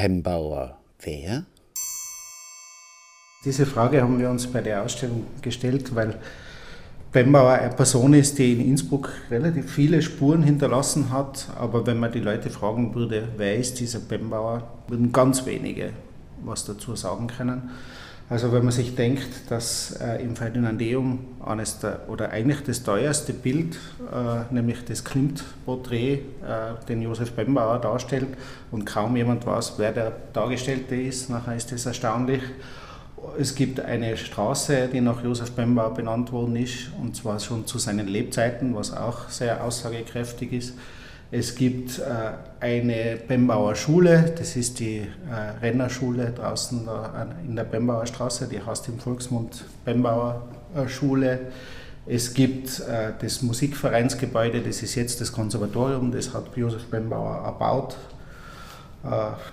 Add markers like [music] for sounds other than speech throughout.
Pembauer wer? Diese Frage haben wir uns bei der Ausstellung gestellt, weil Bembauer eine Person ist, die in Innsbruck relativ viele Spuren hinterlassen hat. Aber wenn man die Leute fragen würde, wer ist dieser Bembauer, würden ganz wenige was dazu sagen können. Also wenn man sich denkt, dass äh, im Ferdinandeum eines der, oder eigentlich das teuerste Bild, äh, nämlich das Klimt-Porträt, äh, den Josef Bembauer darstellt und kaum jemand weiß, wer der Dargestellte ist, nachher ist das erstaunlich. Es gibt eine Straße, die nach Josef Bembauer benannt worden ist, und zwar schon zu seinen Lebzeiten, was auch sehr aussagekräftig ist. Es gibt äh, eine Bembauer Schule, das ist die äh, Rennerschule draußen in der Bembauer Straße, die heißt im Volksmund Bembauer äh, Schule. Es gibt das Musikvereinsgebäude, das ist jetzt das Konservatorium, das hat Josef Bembauer erbaut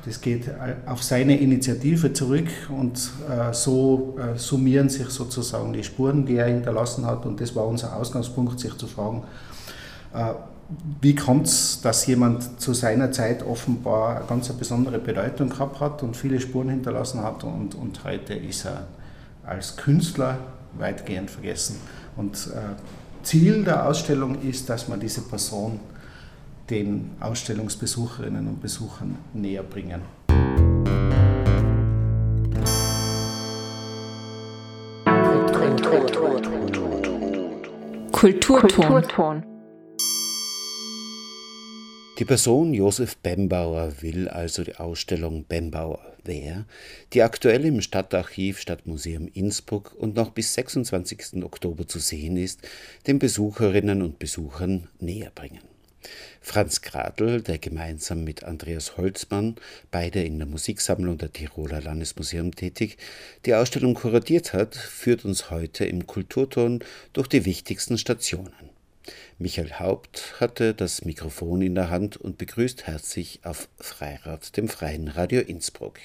das geht auf seine Initiative zurück und so summieren sich sozusagen die Spuren, die er hinterlassen hat. Und das war unser Ausgangspunkt, sich zu fragen, wie kommt es, dass jemand zu seiner Zeit offenbar eine ganz besondere Bedeutung gehabt hat und viele Spuren hinterlassen hat und, und heute ist er als Künstler weitgehend vergessen. Und Ziel der Ausstellung ist, dass man diese Person den Ausstellungsbesucherinnen und Besuchern näher bringen. Kulturton. Die Person Josef Bembauer will also die Ausstellung Bembauer Wer, die aktuell im Stadtarchiv Stadtmuseum Innsbruck und noch bis 26. Oktober zu sehen ist, den Besucherinnen und Besuchern näher bringen. Franz Gradl, der gemeinsam mit Andreas Holzmann, beide in der Musiksammlung der Tiroler Landesmuseum tätig, die Ausstellung kuratiert hat, führt uns heute im Kulturton durch die wichtigsten Stationen. Michael Haupt hatte das Mikrofon in der Hand und begrüßt herzlich auf Freirad, dem Freien Radio Innsbruck.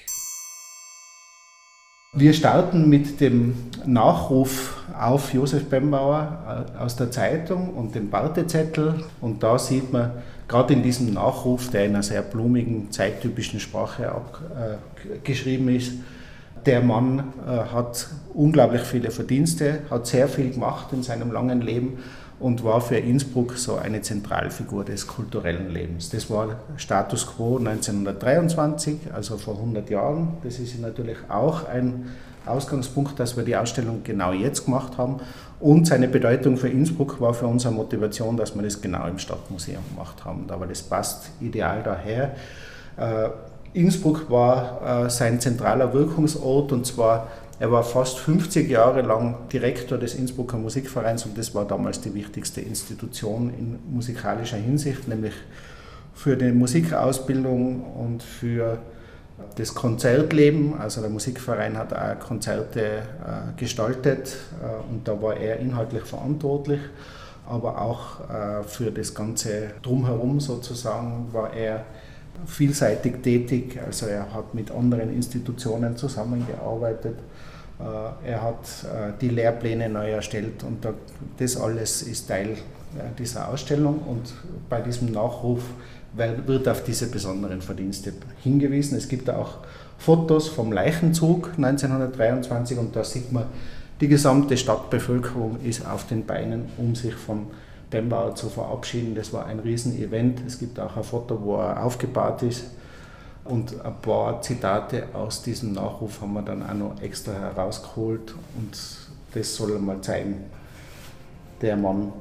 Wir starten mit dem Nachruf auf Josef Bembauer äh, aus der Zeitung und dem Wartezettel. Und da sieht man gerade in diesem Nachruf, der in einer sehr blumigen, zeittypischen Sprache abgeschrieben äh, ist, der Mann äh, hat unglaublich viele Verdienste, hat sehr viel gemacht in seinem langen Leben und war für Innsbruck so eine Zentralfigur des kulturellen Lebens. Das war Status quo 1923, also vor 100 Jahren. Das ist natürlich auch ein Ausgangspunkt, dass wir die Ausstellung genau jetzt gemacht haben. Und seine Bedeutung für Innsbruck war für uns eine Motivation, dass wir das genau im Stadtmuseum gemacht haben. Aber das passt ideal daher. Äh, Innsbruck war äh, sein zentraler Wirkungsort und zwar er war fast 50 Jahre lang Direktor des Innsbrucker Musikvereins und das war damals die wichtigste Institution in musikalischer Hinsicht, nämlich für die Musikausbildung und für das Konzertleben. Also der Musikverein hat auch Konzerte äh, gestaltet äh, und da war er inhaltlich verantwortlich, aber auch äh, für das ganze Drumherum sozusagen war er vielseitig tätig. Also er hat mit anderen Institutionen zusammengearbeitet. Äh, er hat äh, die Lehrpläne neu erstellt und das alles ist Teil äh, dieser Ausstellung und bei diesem Nachruf wird auf diese besonderen Verdienste hingewiesen. Es gibt auch Fotos vom Leichenzug 1923 und da sieht man, die gesamte Stadtbevölkerung ist auf den Beinen, um sich vom Bembauer zu verabschieden. Das war ein Riesenevent. Es gibt auch ein Foto, wo er aufgebahrt ist. Und ein paar Zitate aus diesem Nachruf haben wir dann auch noch extra herausgeholt und das soll mal zeigen, der Mann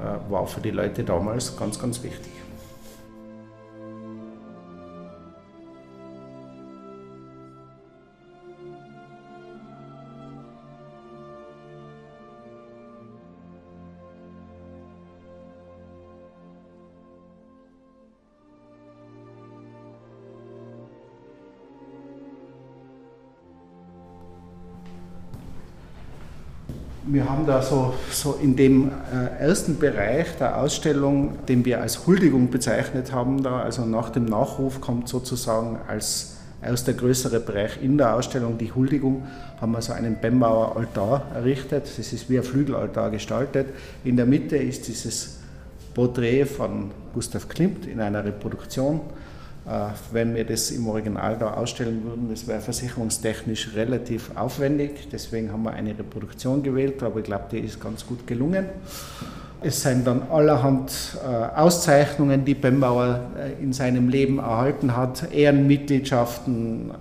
äh, war für die Leute damals ganz, ganz wichtig. Wir haben da so, so in dem äh, ersten Bereich der Ausstellung, den wir als Huldigung bezeichnet haben, da, also nach dem Nachruf kommt sozusagen als erster größere Bereich in der Ausstellung die Huldigung, haben wir so einen Bembauer Altar errichtet. Das ist wie ein Flügelaltar gestaltet. In der Mitte ist dieses Porträt von Gustav Klimt in einer Reproduktion. Äh, wenn wir das im Original da ausstellen würden, das wäre versicherungstechnisch relativ aufwendig. Deswegen haben wir eine Reproduktion gewählt, aber ich glaube, die ist ganz gut gelungen. Es sind dann allerhand äh, Auszeichnungen, die Bembauer äh, in seinem Leben erhalten hat, Ehrenmitgliedschaften,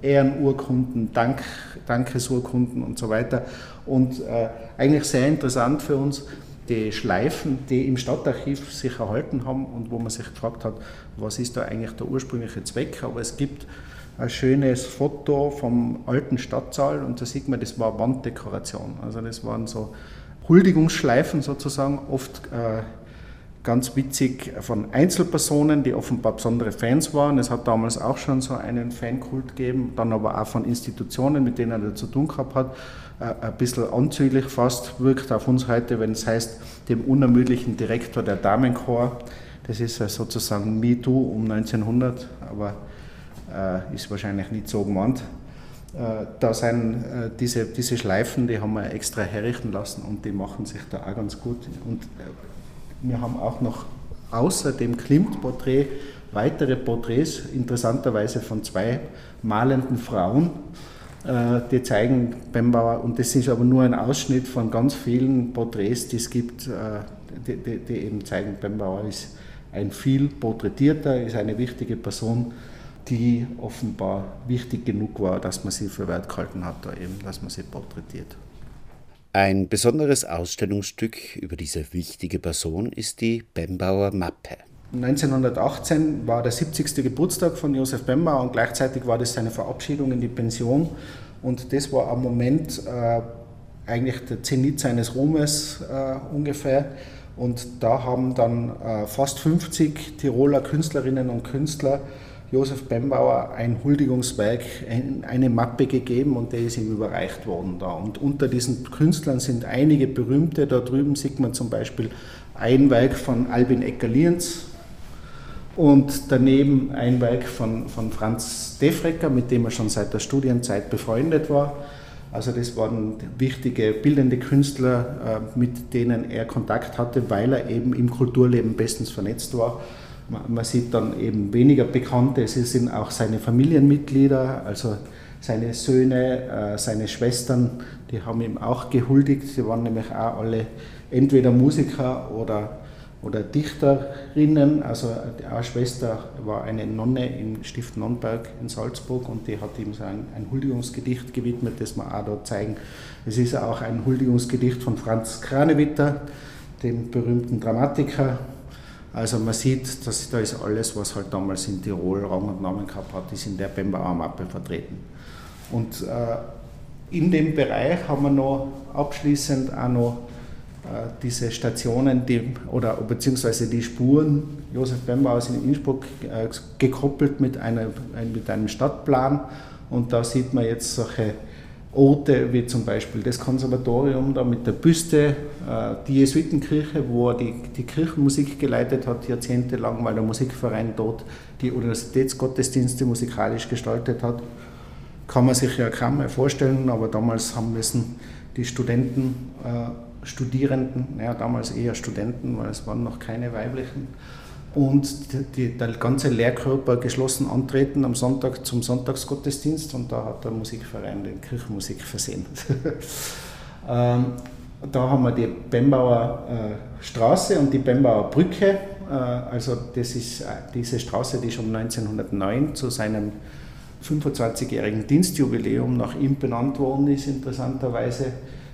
Ehrenurkunden, Dank, Dankesurkunden und so weiter. Und eigentlich sehr interessant für uns, die Schleifen, die im Stadtarchiv sich erhalten haben und wo man sich gefragt hat, was ist da eigentlich der ursprüngliche Zweck. Aber es gibt ein schönes Foto vom alten Stadtsaal und da sieht man, das war Wanddekoration. Also das waren so Huldigungsschleifen sozusagen, oft äh, ganz witzig von Einzelpersonen, die offenbar besondere Fans waren. Es hat damals auch schon so einen Fankult gegeben, dann aber auch von Institutionen, mit denen er zu tun gehabt hat. Äh, ein bisschen anzüglich fast wirkt auf uns heute, wenn es heißt, dem unermüdlichen Direktor der Damenchor. Das ist sozusagen MeToo um 1900, aber äh, ist wahrscheinlich nicht so gemeint. Äh, da sind äh, diese, diese Schleifen, die haben wir extra herrichten lassen und die machen sich da auch ganz gut. Und äh, wir haben auch noch außer dem Klimt-Porträt weitere Porträts, interessanterweise von zwei malenden Frauen, die zeigen Bembauer, und das ist aber nur ein Ausschnitt von ganz vielen Porträts, die es gibt, äh, die, die, die eben zeigen, Bembauer ist ein viel porträtierter, ist eine wichtige Person, die offenbar wichtig genug war, dass man sie für wert gehalten hat, da eben, dass man sie porträtiert. Ein besonderes Ausstellungsstück über diese wichtige Person ist die Bembauer Mappe. 1918 war der 70. Geburtstag von Josef Bembauer und gleichzeitig war das seine Verabschiedung in die Pension. Und das war am Moment äh, eigentlich der Zenit seines Ruhmes äh, ungefähr. Und da haben dann äh, fast 50 Tiroler Künstlerinnen und Künstler Josef Bembauer ein Huldigungswerk, ein, eine Mappe gegeben und der ist ihm überreicht worden da. Und unter diesen Künstlern sind einige berühmte. Da drüben sieht man zum Beispiel ein Werk von Albin Ecker-Lienz, und daneben ein Werk von, von Franz Defrecker, mit dem er schon seit der Studienzeit befreundet war. Also das waren wichtige bildende Künstler, äh, mit denen er Kontakt hatte, weil er eben im Kulturleben bestens vernetzt war. Man sieht dann eben weniger Bekannte, sie sind auch seine Familienmitglieder, also seine Söhne, äh, seine Schwestern, die haben ihm auch gehuldigt. Sie waren nämlich auch alle entweder Musiker oder oder Dichterinnen. Also eine Schwester war eine Nonne im Stift Nonnberg in Salzburg und die hat ihm so ein, ein Huldigungsgedicht gewidmet, das wir auch dort zeigen. Es ist auch ein Huldigungsgedicht von Franz Kranewitter, dem berühmten Dramatiker. Also man sieht, dass da ist alles, was halt damals in Tirol Rang und Namen gehabt hat, ist in der Bembauer Mappe vertreten. Und äh, in dem Bereich haben wir noch abschließend auch noch diese Stationen die, oder beziehungsweise die Spuren Josef Bembauers in Innsbruck äh, gekoppelt mit, einer, mit einem Stadtplan. Und da sieht man jetzt solche Orte wie zum Beispiel das Konservatorium da mit der Büste, äh, die Jesuitenkirche, wo er die, die Kirchenmusik geleitet hat, jahrzehntelang, weil der Musikverein dort die Universitätsgottesdienste musikalisch gestaltet hat. Kann man sich ja kaum mehr vorstellen, aber damals haben müssen die Studenten Studierenden, naja, damals eher Studenten, weil es waren noch keine weiblichen, und die, die, der ganze Lehrkörper geschlossen antreten am Sonntag zum Sonntagsgottesdienst und da hat der Musikverein den Kirchenmusik versehen. [laughs] ähm, da haben wir die Bembauer äh, Straße und die Bembauer Brücke. Äh, also das ist äh, diese Straße, die schon 1909 zu seinem 25-jährigen Dienstjubiläum nach ihm benannt worden ist, interessanterweise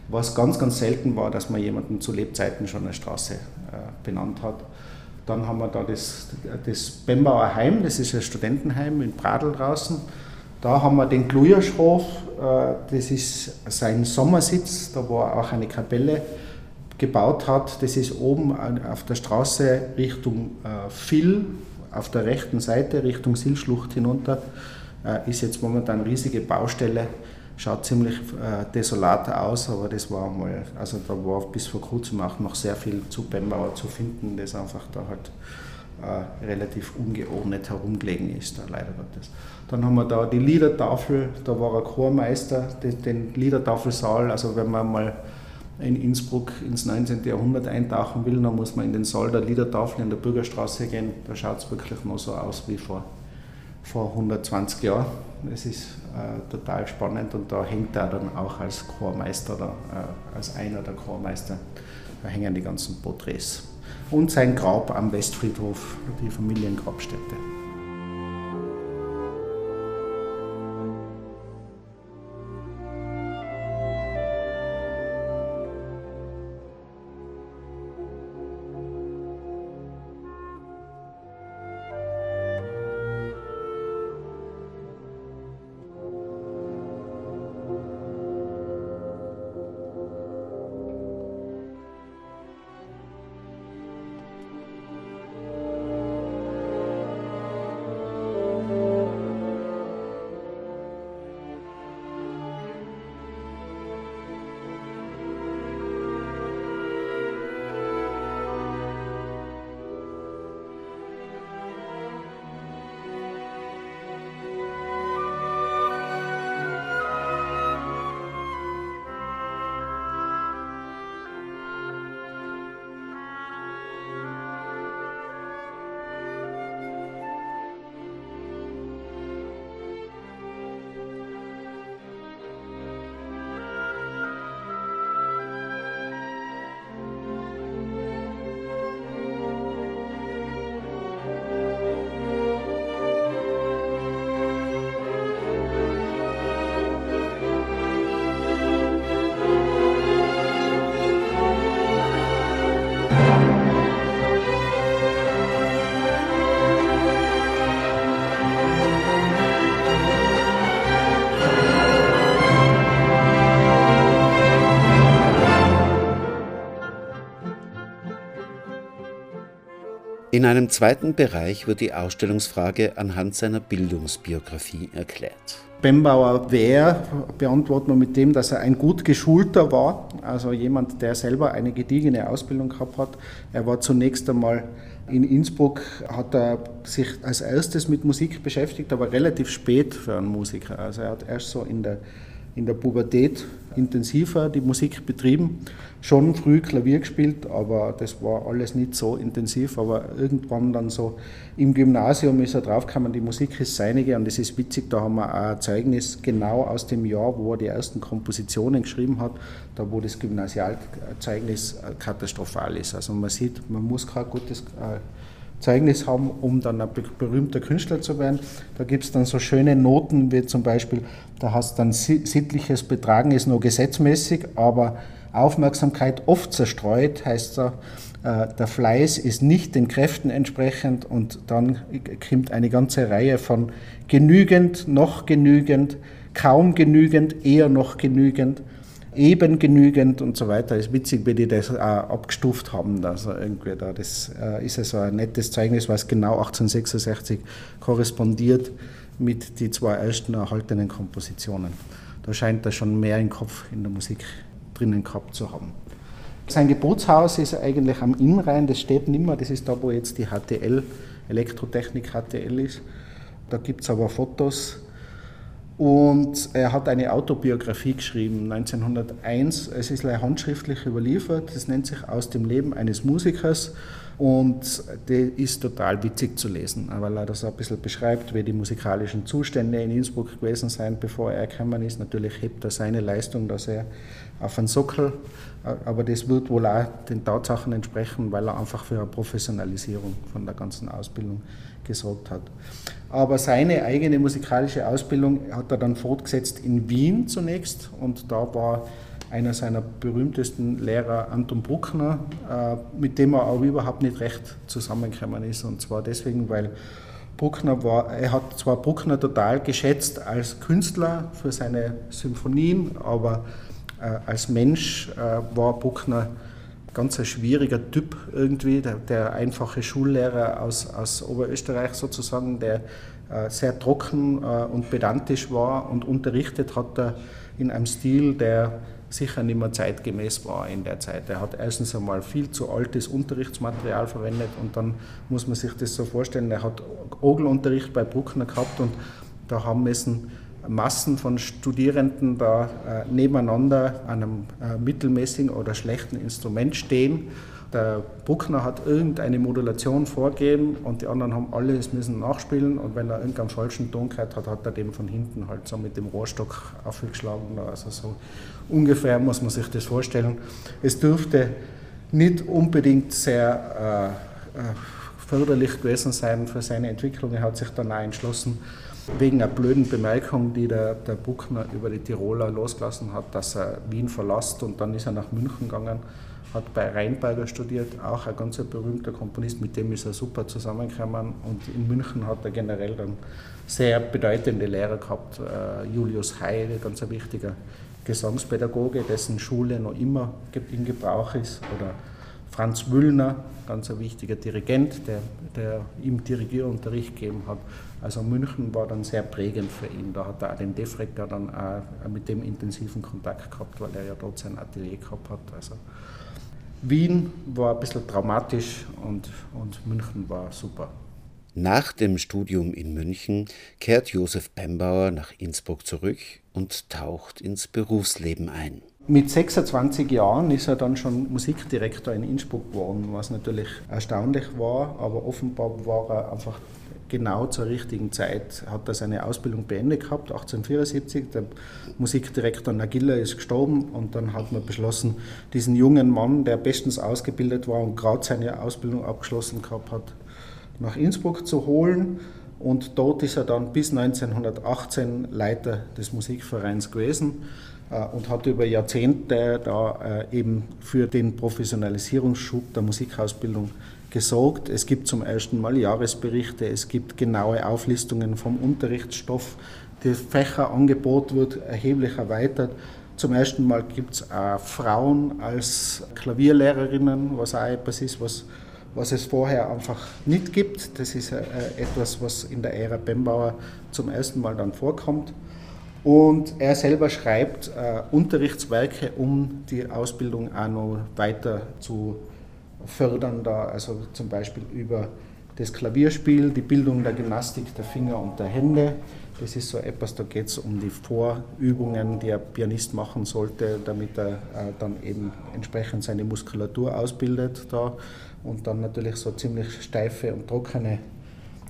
was ganz, ganz selten war, dass man jemanden zu Lebzeiten schon eine Straße äh, benannt hat. Dann haben wir da das, das Bembauer Heim, das ist ein Studentenheim in Pradl draußen. Da haben wir den Glujershof, äh, das ist sein Sommersitz, da wo er auch eine Kapelle gebaut hat. Das ist oben auf der Straße Richtung äh, Vill, auf der rechten Seite Richtung Silschlucht hinunter, äh, ist jetzt momentan eine riesige Baustelle schaut ziemlich äh, desolat aus, aber das war mal, also da war bis vor kurzem auch noch sehr viel zu Bembauer zu finden, das einfach da halt äh, relativ ungeordnet herumgelegen ist, da leider Gottes. Dann haben wir da die Liedertafel, da war ein Chormeister, den, den Liedertafelsaal, also wenn man mal in Innsbruck ins 19. Jahrhundert eintauchen will, dann muss man in den Saal der Liedertafel in der Bürgerstraße gehen. Da schaut es wirklich noch so aus wie vor, vor 120 Jahren. Es ist äh, total spannend und da hängt er dann auch als Chormeister, oder, äh, als einer der Chormeister, da hängen die ganzen Porträts. Und sein Grab am Westfriedhof, die Familiengrabstätte. In einem zweiten Bereich wird die Ausstellungsfrage anhand seiner Bildungsbiografie erklärt. Bembauer wer beantwortet man mit dem, dass er ein gut geschulter war, also jemand, der selber eine gediegene Ausbildung gehabt hat. Er war zunächst einmal in Innsbruck, hat er sich als erstes mit Musik beschäftigt, aber relativ spät für einen Musiker. Also er hat erst so in der in der Pubertät intensiver die Musik betrieben. Schon früh Klavier gespielt, aber das war alles nicht so intensiv. Aber irgendwann dann so im Gymnasium ist er draufgekommen, die Musik ist seinige und es ist witzig, da haben wir auch ein Zeugnis genau aus dem Jahr, wo er die ersten Kompositionen geschrieben hat, da wo das Gymnasialzeugnis katastrophal ist. Also man sieht, man muss kein gutes äh, Zeugnis haben, um dann ein berühmter Künstler zu werden. Da gibt es dann so schöne Noten, wie zum Beispiel, da hast dann sittliches Betragen ist nur gesetzmäßig, aber Aufmerksamkeit oft zerstreut, heißt da, äh, der Fleiß ist nicht den Kräften entsprechend und dann kommt eine ganze Reihe von genügend, noch genügend, kaum genügend, eher noch genügend eben genügend und so weiter. Ist witzig, wie die das auch abgestuft haben. Also irgendwie da, das äh, ist ja so ein nettes Zeugnis, was genau 1866 korrespondiert mit den zwei ersten erhaltenen Kompositionen. Da scheint er schon mehr im Kopf in der Musik drinnen gehabt zu haben. Sein Geburtshaus ist eigentlich am Innrhein, das steht nicht mehr, das ist da, wo jetzt die HTL, Elektrotechnik HTL ist. Da gibt es aber Fotos und er hat eine Autobiografie geschrieben, 1901. Es ist handschriftlich überliefert. Das nennt sich Aus dem Leben eines Musikers. Und die ist total witzig zu lesen, weil er das ein bisschen beschreibt, wie die musikalischen Zustände in Innsbruck gewesen sind, bevor er gekommen ist. Natürlich hebt er seine Leistung da sehr auf einen Sockel, aber das wird wohl auch den Tatsachen entsprechen, weil er einfach für eine Professionalisierung von der ganzen Ausbildung gesorgt hat. Aber seine eigene musikalische Ausbildung hat er dann fortgesetzt in Wien zunächst und da war einer seiner berühmtesten Lehrer Anton Bruckner, äh, mit dem er auch überhaupt nicht recht zusammengekommen ist. Und zwar deswegen, weil Bruckner war, er hat zwar Bruckner total geschätzt als Künstler für seine Symphonien, aber äh, als Mensch äh, war Bruckner ganz ein schwieriger Typ irgendwie, der, der einfache Schullehrer aus, aus Oberösterreich sozusagen, der äh, sehr trocken äh, und pedantisch war und unterrichtet hat er in einem Stil, der sicher nicht mehr zeitgemäß war in der Zeit. Er hat erstens einmal viel zu altes Unterrichtsmaterial verwendet und dann muss man sich das so vorstellen, er hat Orgelunterricht bei Bruckner gehabt und da haben müssen Massen von Studierenden da äh, nebeneinander an einem äh, mittelmäßigen oder schlechten Instrument stehen. Der Bruckner hat irgendeine Modulation vorgegeben und die anderen haben alles müssen nachspielen und wenn er irgendeinen falschen Ton gehört hat, hat er dem von hinten halt so mit dem Rohrstock aufgeschlagen. Also so ungefähr muss man sich das vorstellen. Es dürfte nicht unbedingt sehr äh, äh förderlich gewesen sein für seine Entwicklung. Er hat sich dann auch entschlossen, wegen einer blöden Bemerkung, die der, der Buckner über die Tiroler losgelassen hat, dass er Wien verlässt und dann ist er nach München gegangen, hat bei Rheinberger studiert, auch ein ganz berühmter Komponist, mit dem ist er super zusammengekommen und in München hat er generell dann sehr bedeutende Lehrer gehabt, äh, Julius Heil, ganz wichtiger Gesangspädagoge, dessen Schule noch immer in Gebrauch ist, oder Franz Müllner, ganz ein wichtiger Dirigent, der, der ihm Dirigierunterricht gegeben hat. Also München war dann sehr prägend für ihn. Da hat er auch den Defrecker dann auch mit dem intensiven Kontakt gehabt, weil er ja dort sein Atelier gehabt hat. Also Wien war ein bisschen traumatisch und, und München war super. Nach dem Studium in München kehrt Josef Bembauer nach Innsbruck zurück und taucht ins Berufsleben ein. Mit 26 Jahren ist er dann schon Musikdirektor in Innsbruck geworden, was natürlich erstaunlich war, aber offenbar war er einfach genau zur richtigen Zeit, hat er seine Ausbildung beendet gehabt, 1874. Der Musikdirektor Nagilla ist gestorben und dann hat man beschlossen, diesen jungen Mann, der bestens ausgebildet war und gerade seine Ausbildung abgeschlossen gehabt hat, nach Innsbruck zu holen. Und dort ist er dann bis 1918 Leiter des Musikvereins gewesen und hat über Jahrzehnte da äh, eben für den Professionalisierungsschub der Musikausbildung gesorgt. Es gibt zum ersten Mal Jahresberichte, es gibt genaue Auflistungen vom Unterrichtsstoff. Das Fächerangebot wird erheblich erweitert. Zum ersten Mal gibt es auch Frauen als Klavierlehrerinnen, was auch etwas ist, was, was es vorher einfach nicht gibt. Das ist äh, etwas, was in der Ära Bembauer zum ersten Mal dann vorkommt. Und er selber schreibt äh, Unterrichtswerke, um die Ausbildung auch noch weiter zu fördern, da, also zum Beispiel über das Klavierspiel, die Bildung der Gymnastik der Finger und der Hände. Das ist so etwas, da geht es um die Vorübungen, die ein Pianist machen sollte, damit er äh, dann eben entsprechend seine Muskulatur ausbildet da. Und dann natürlich so ziemlich steife und trockene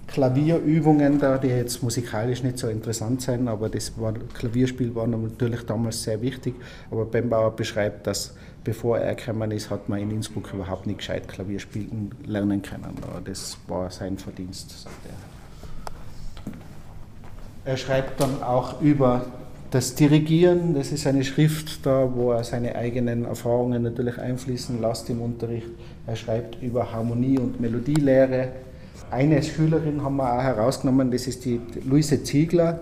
Klavierübungen da, die jetzt musikalisch nicht so interessant sind, aber das war, Klavierspiel war natürlich damals sehr wichtig. Aber Bembauer beschreibt, dass bevor er gekommen ist, hat man in Innsbruck überhaupt nicht gescheit Klavier spielen lernen können. Das war sein Verdienst, sagt er. Er schreibt dann auch über das Dirigieren, das ist eine Schrift da, wo er seine eigenen Erfahrungen natürlich einfließen lässt im Unterricht. Er schreibt über Harmonie und Melodielehre, eine Schülerin haben wir auch herausgenommen, das ist die Luise Ziegler.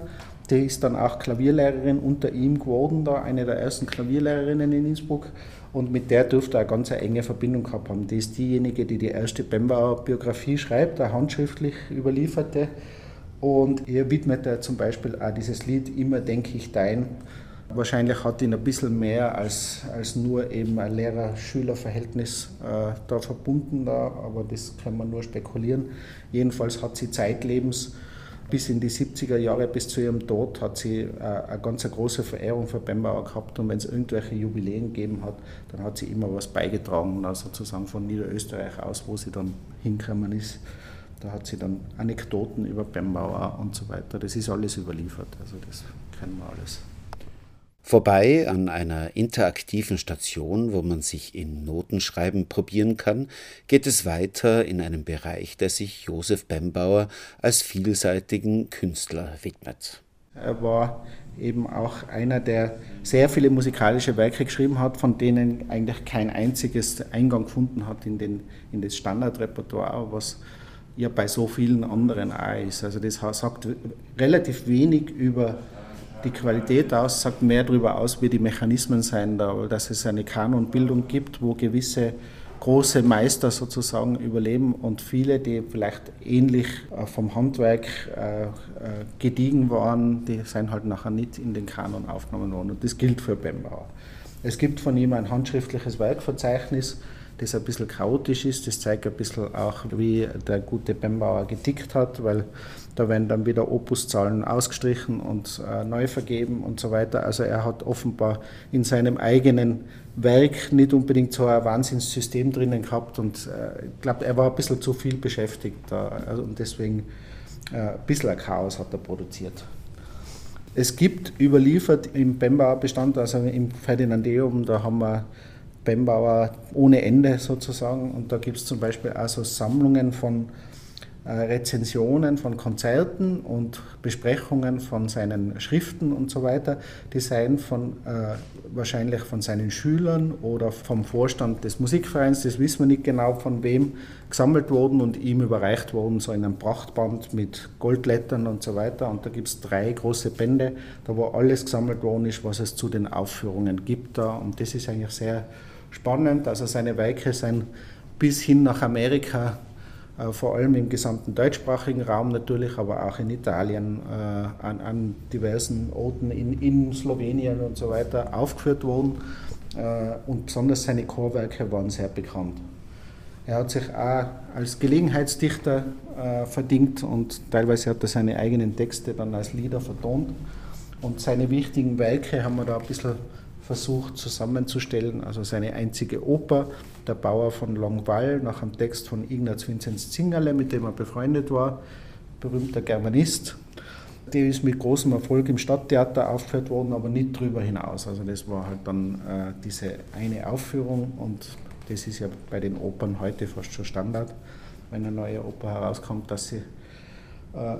Die ist dann auch Klavierlehrerin unter ihm geworden, da eine der ersten Klavierlehrerinnen in Innsbruck. Und mit der dürfte er eine ganz enge Verbindung gehabt haben. Die ist diejenige, die die erste Bembauer Biografie schreibt, eine handschriftlich überlieferte. Und ihr widmet er zum Beispiel auch dieses Lied Immer denke ich dein, Wahrscheinlich hat ihn ein bisschen mehr als, als nur eben ein Lehrer-Schüler-Verhältnis äh, da verbunden, da, aber das kann man nur spekulieren. Jedenfalls hat sie zeitlebens bis in die 70er Jahre, bis zu ihrem Tod, hat sie äh, eine ganz große Verehrung für Bembauer gehabt und wenn es irgendwelche Jubiläen gegeben hat, dann hat sie immer was beigetragen, also sozusagen von Niederösterreich aus, wo sie dann hingekommen ist. Da hat sie dann Anekdoten über Bembauer und so weiter. Das ist alles überliefert, also das kennen wir alles. Vorbei an einer interaktiven Station, wo man sich in Notenschreiben probieren kann, geht es weiter in einem Bereich, der sich Josef Bembauer als vielseitigen Künstler widmet. Er war eben auch einer, der sehr viele musikalische Werke geschrieben hat, von denen eigentlich kein einziges Eingang gefunden hat in, den, in das Standardrepertoire, was ja bei so vielen anderen auch ist. Also das sagt relativ wenig über die Qualität aus, sagt mehr darüber aus, wie die Mechanismen sein da, dass es eine Kanonbildung gibt, wo gewisse große Meister sozusagen überleben und viele, die vielleicht ähnlich äh, vom Handwerk äh, äh, gediegen waren, die sind halt nachher nicht in den Kanon aufgenommen worden. Und das gilt für Bembauer. Es gibt von ihm ein handschriftliches Werkverzeichnis, das ein bisschen chaotisch ist. Das zeigt ein bisschen auch, wie der gute Bembauer getickt hat, weil da werden dann wieder Opuszahlen ausgestrichen und äh, neu vergeben und so weiter. Also er hat offenbar in seinem eigenen Werk nicht unbedingt so ein Wahnsinnssystem drinnen gehabt und äh, ich glaube, er war ein bisschen zu viel beschäftigt da also, und deswegen äh, ein bisschen ein Chaos hat er produziert. Es gibt überliefert im Bembauer Bestand, also im Ferdinandeum, da haben wir Bembauer ohne Ende sozusagen und da gibt es zum Beispiel also Sammlungen von äh, Rezensionen von Konzerten und Besprechungen von seinen Schriften und so weiter, die seien von, äh, wahrscheinlich von seinen Schülern oder vom Vorstand des Musikvereins, das wissen wir nicht genau von wem, gesammelt worden und ihm überreicht worden, so in einem Prachtband mit Goldlettern und so weiter. Und da gibt es drei große Bände, da wo alles gesammelt worden ist, was es zu den Aufführungen gibt da. Und das ist eigentlich sehr spannend. Also seine Werke sind bis hin nach Amerika äh, vor allem im gesamten deutschsprachigen Raum natürlich, aber auch in Italien, äh, an, an diversen Orten in, in, Slowenien und so weiter aufgeführt worden. Äh, und besonders seine Chorwerke waren sehr bekannt. Er hat sich auch als Gelegenheitsdichter verdient und teilweise hat er seine eigenen Texte dann als Lieder vertont. Und seine wichtigen Werke haben wir da ein bisschen versucht zusammenzustellen. Also seine einzige Oper, Der Bauer von Longwall, nach einem Text von Ignaz Vinzenz Zingerle, mit dem er befreundet war, berühmter Germanist. Die ist mit großem Erfolg im Stadttheater aufgeführt worden, aber nicht darüber hinaus. Also das war halt dann äh, diese eine Aufführung und das ist ja bei den Opern heute fast schon Standard, wenn eine neue Oper herauskommt, dass sie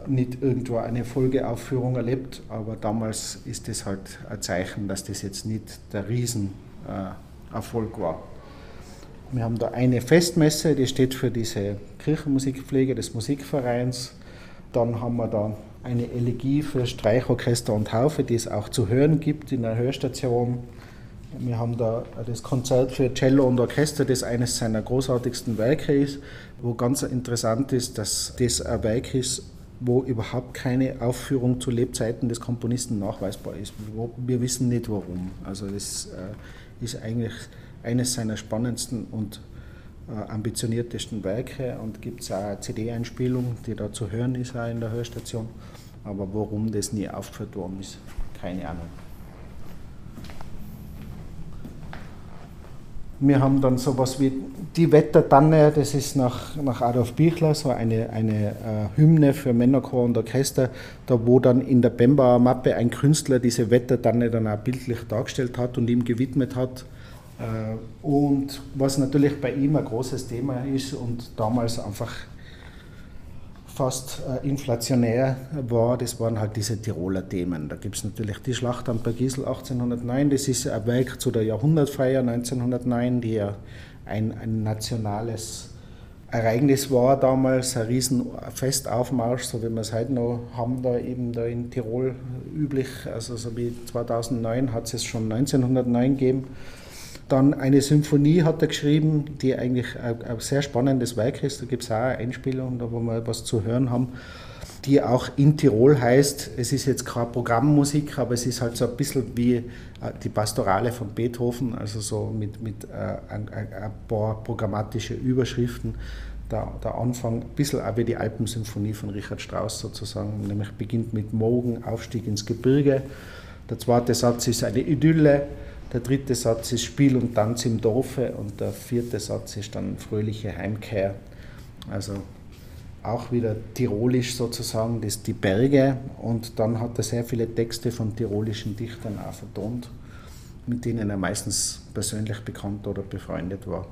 nicht irgendwo eine Folgeaufführung erlebt, aber damals ist es halt ein Zeichen, dass das jetzt nicht der Riesenerfolg war. Wir haben da eine Festmesse, die steht für diese Kirchenmusikpflege des Musikvereins. Dann haben wir da eine Elegie für Streichorchester und Haufe, die es auch zu hören gibt in der Hörstation. Wir haben da das Konzert für Cello und Orchester, das eines seiner großartigsten Werke ist, wo ganz interessant ist, dass das ein Werk ist, wo überhaupt keine Aufführung zu Lebzeiten des Komponisten nachweisbar ist. Wir wissen nicht warum. Also das äh, ist eigentlich eines seiner spannendsten und äh, ambitioniertesten Werke und gibt es auch eine CD-Einspielung, die da zu hören ist auch in der Hörstation. Aber warum das nie aufgeführt worden ist, keine Ahnung. Wir haben dann sowas wie die Wettertanne, das ist nach, nach Adolf Bichler so eine, eine äh, Hymne für Männerchor und Orchester, da wo dann in der Bembauer Mappe ein Künstler diese Wettertanne dann auch bildlich dargestellt hat und ihm gewidmet hat. Äh, und was natürlich bei ihm ein großes Thema ist und damals einfach fast äh, inflationär war, das waren halt diese Tiroler Themen. Da gibt es natürlich die Schlacht am Bergisel 1809, das ist ein Werk zu der Jahrhundertfeier 1909, die ja ein, ein nationales Ereignis war damals, ein riesen Festaufmarsch, so wie wir es heute noch haben, da eben da in Tirol üblich, also so wie 2009 hat es es schon 1909 gegeben. Dann eine Symphonie hat er geschrieben, die eigentlich ein, sehr spannendes Werk ist. Da gibt es auch eine Einspielung, da wo wir was zu hören haben, die auch in Tirol heißt. Es ist jetzt keine Programmmusik, aber es ist halt so ein bisschen wie äh, die Pastorale von Beethoven, also so mit, mit äh, ein, ein paar programmatische Überschriften. Der, der, Anfang, ein bisschen auch wie die Alpensymphonie von Richard Strauss sozusagen, nämlich beginnt mit Mogen, Aufstieg ins Gebirge. Der zweite Satz ist eine Idylle, der dritte Satz ist Spiel und Tanz im Dorfe und der vierte Satz ist dann fröhliche Heimkehr. Also auch wieder tirolisch sozusagen, das die Berge. Und dann hat er sehr viele Texte von tirolischen Dichtern auch vertont, mit denen er meistens persönlich bekannt oder befreundet war.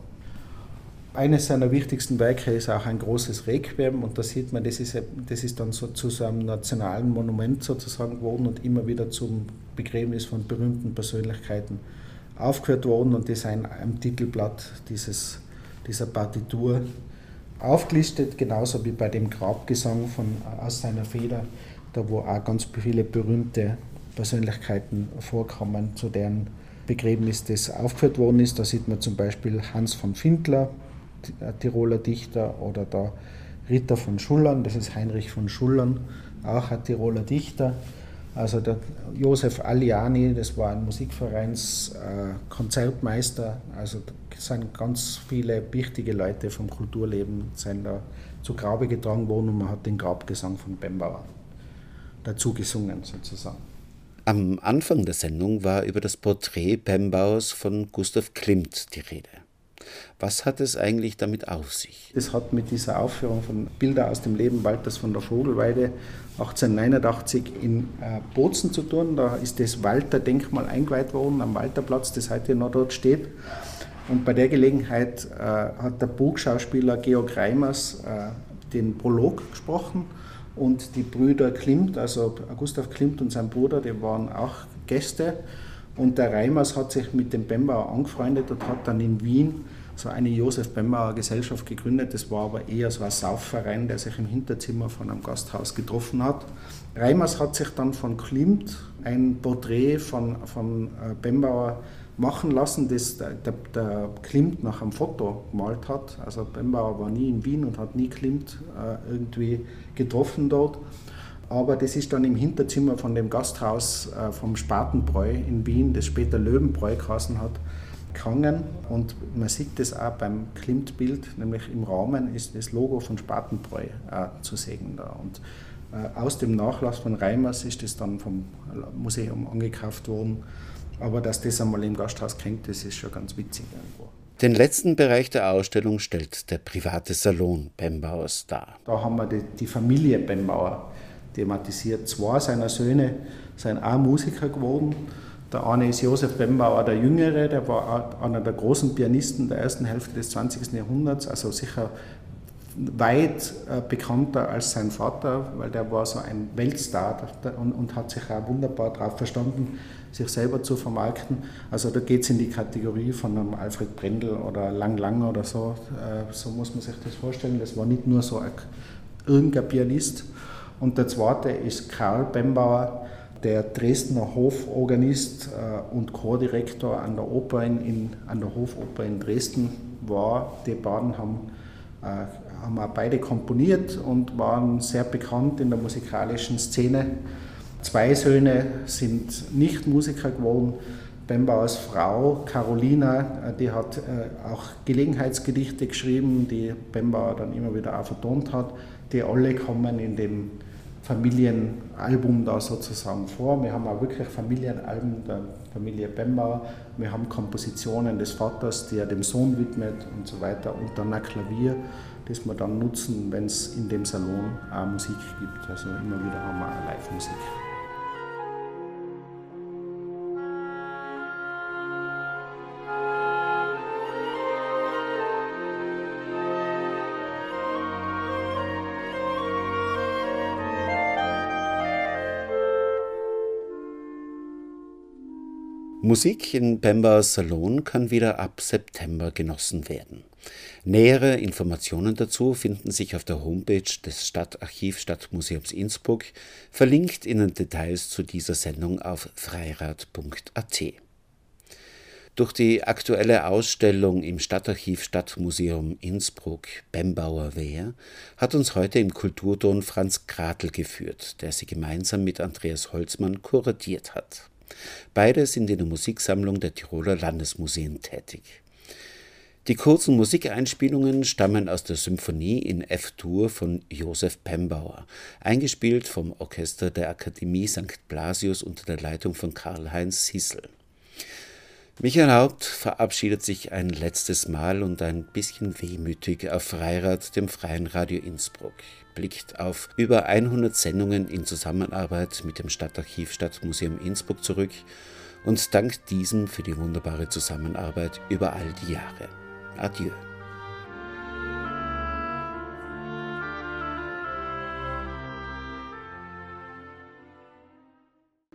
Eines seiner wichtigsten Werke ist auch ein großes Requiem und da sieht man, das ist, das ist dann so zu so einem nationalen Monument sozusagen geworden und immer wieder zum Begräbnis von berühmten Persönlichkeiten aufgeführt worden und das ein am Titelblatt dieses, dieser Partitur aufgelistet, genauso wie bei dem Grabgesang von, aus seiner Feder, da wo auch ganz viele berühmte Persönlichkeiten vorkommen, zu deren Begräbnis das aufgeführt worden ist. Da sieht man zum Beispiel Hans von Findler, Tiroler Dichter, oder der Ritter von Schullern, das ist Heinrich von Schullern, auch ein Tiroler Dichter. Also der Josef Aliani, das war ein Musikvereinskonzertmeister. Äh, also sind ganz viele wichtige Leute vom Kulturleben sind da zu Grabe getragen worden und man hat den Grabgesang von Bembauer dazu gesungen sozusagen. Am Anfang der Sendung war über das Porträt Bembauers von Gustav Klimt die Rede. Was hat es eigentlich damit auf sich? Das hat mit dieser Aufführung von Bilder aus dem Leben Walters von der Vogelweide 1889 in äh, Bozen zu tun. Da ist das Walter-Denkmal eingeweiht worden am Walterplatz, das heute noch dort steht. Und bei der Gelegenheit äh, hat der Burgschauspieler Georg Reimers äh, den Prolog gesprochen und die Brüder Klimt, also Gustav Klimt und sein Bruder, die waren auch Gäste. Und der Reimers hat sich mit dem Bembauer angefreundet und hat dann in Wien so eine Josef Bembauer Gesellschaft gegründet. Das war aber eher so ein Saufverein, der sich im Hinterzimmer von einem Gasthaus getroffen hat. Reimers hat sich dann von Klimt ein Porträt von, von äh, Bembauer machen lassen, das der, der, Klimt nach einem Foto gemalt hat. Also Bembauer war nie in Wien und hat nie Klimt äh, irgendwie getroffen dort. Aber das ist dann im Hinterzimmer von dem Gasthaus äh, vom Spatenbräu in Wien, das später Löwenbräu geheißen hat, gehangen. Und man sieht das auch beim Klimt-Bild, nämlich im Rahmen ist das Logo von Spatenbräu äh, zu sehen da. Und äh, aus dem Nachlass von Reimers ist das dann vom Museum angekauft worden aber dass das einmal im Gasthaus hängt, das ist schon ganz witzig irgendwo. Den letzten Bereich der Ausstellung stellt der private Salon Bembauers dar. Da haben wir die, die Familie Bembauer thematisiert. Zwei seiner Söhne sind auch Musiker geworden. Der eine ist Josef Bembauer, der Jüngere, der war einer der großen Pianisten der ersten Hälfte des 20. Jahrhunderts, also sicher weit äh, bekannter als sein Vater, weil der war so ein Weltstar und, hat sich auch wunderbar darauf verstanden, sich selber zu vermarkten. Also da geht es in die Kategorie von einem Alfred Brendel oder Lang Lang oder so. Äh, so muss man sich das vorstellen. Das war nicht nur so ein, irgendein Pianist. Und der zweite ist Karl Bembauer, der Dresdner Hoforganist äh, und Chordirektor an der Oper in, an der Hofoper in Dresden war. Die beiden haben, äh, haben auch beide komponiert und waren sehr bekannt in der musikalischen Szene. Zwei Söhne sind nicht Musiker geworden. Bembauers Frau Carolina, äh, die hat auch Gelegenheitsgedichte geschrieben, die Bembauer dann immer wieder auch vertont hat. Die alle kommen in dem Familienalbum da sozusagen vor. Wir haben auch wirklich Familienalben der Familie Bembauer. Wir haben Kompositionen des Vaters, die er dem Sohn widmet und so weiter. Und dann ein Klavier, das wir dann nutzen, wenn es in dem Salon auch Musik gibt. Also immer wieder haben wir auch Live-Musik. Musik in Bembers Salon kann wieder ab September genossen werden. Nähere Informationen dazu finden sich auf der Homepage des Stadtarchiv Stadtmuseums Innsbruck, verlinkt in den Details zu dieser Sendung auf freirad.at. Durch die aktuelle Ausstellung im Stadtarchiv Stadtmuseum Innsbruck Bembauer Wehr hat uns heute im Kulturton Franz Kratel geführt, der sie gemeinsam mit Andreas Holzmann kuratiert hat. Beide sind in der Musiksammlung der Tiroler Landesmuseen tätig. Die kurzen Musikeinspielungen stammen aus der Symphonie in F-Dur von Josef Pembauer, eingespielt vom Orchester der Akademie St. Blasius unter der Leitung von Karl-Heinz Hissel. Michael Haupt verabschiedet sich ein letztes Mal und ein bisschen wehmütig auf Freirad, dem Freien Radio Innsbruck blickt auf über 100 Sendungen in Zusammenarbeit mit dem Stadtarchiv Stadtmuseum Innsbruck zurück und dankt diesem für die wunderbare Zusammenarbeit über all die Jahre. Adieu.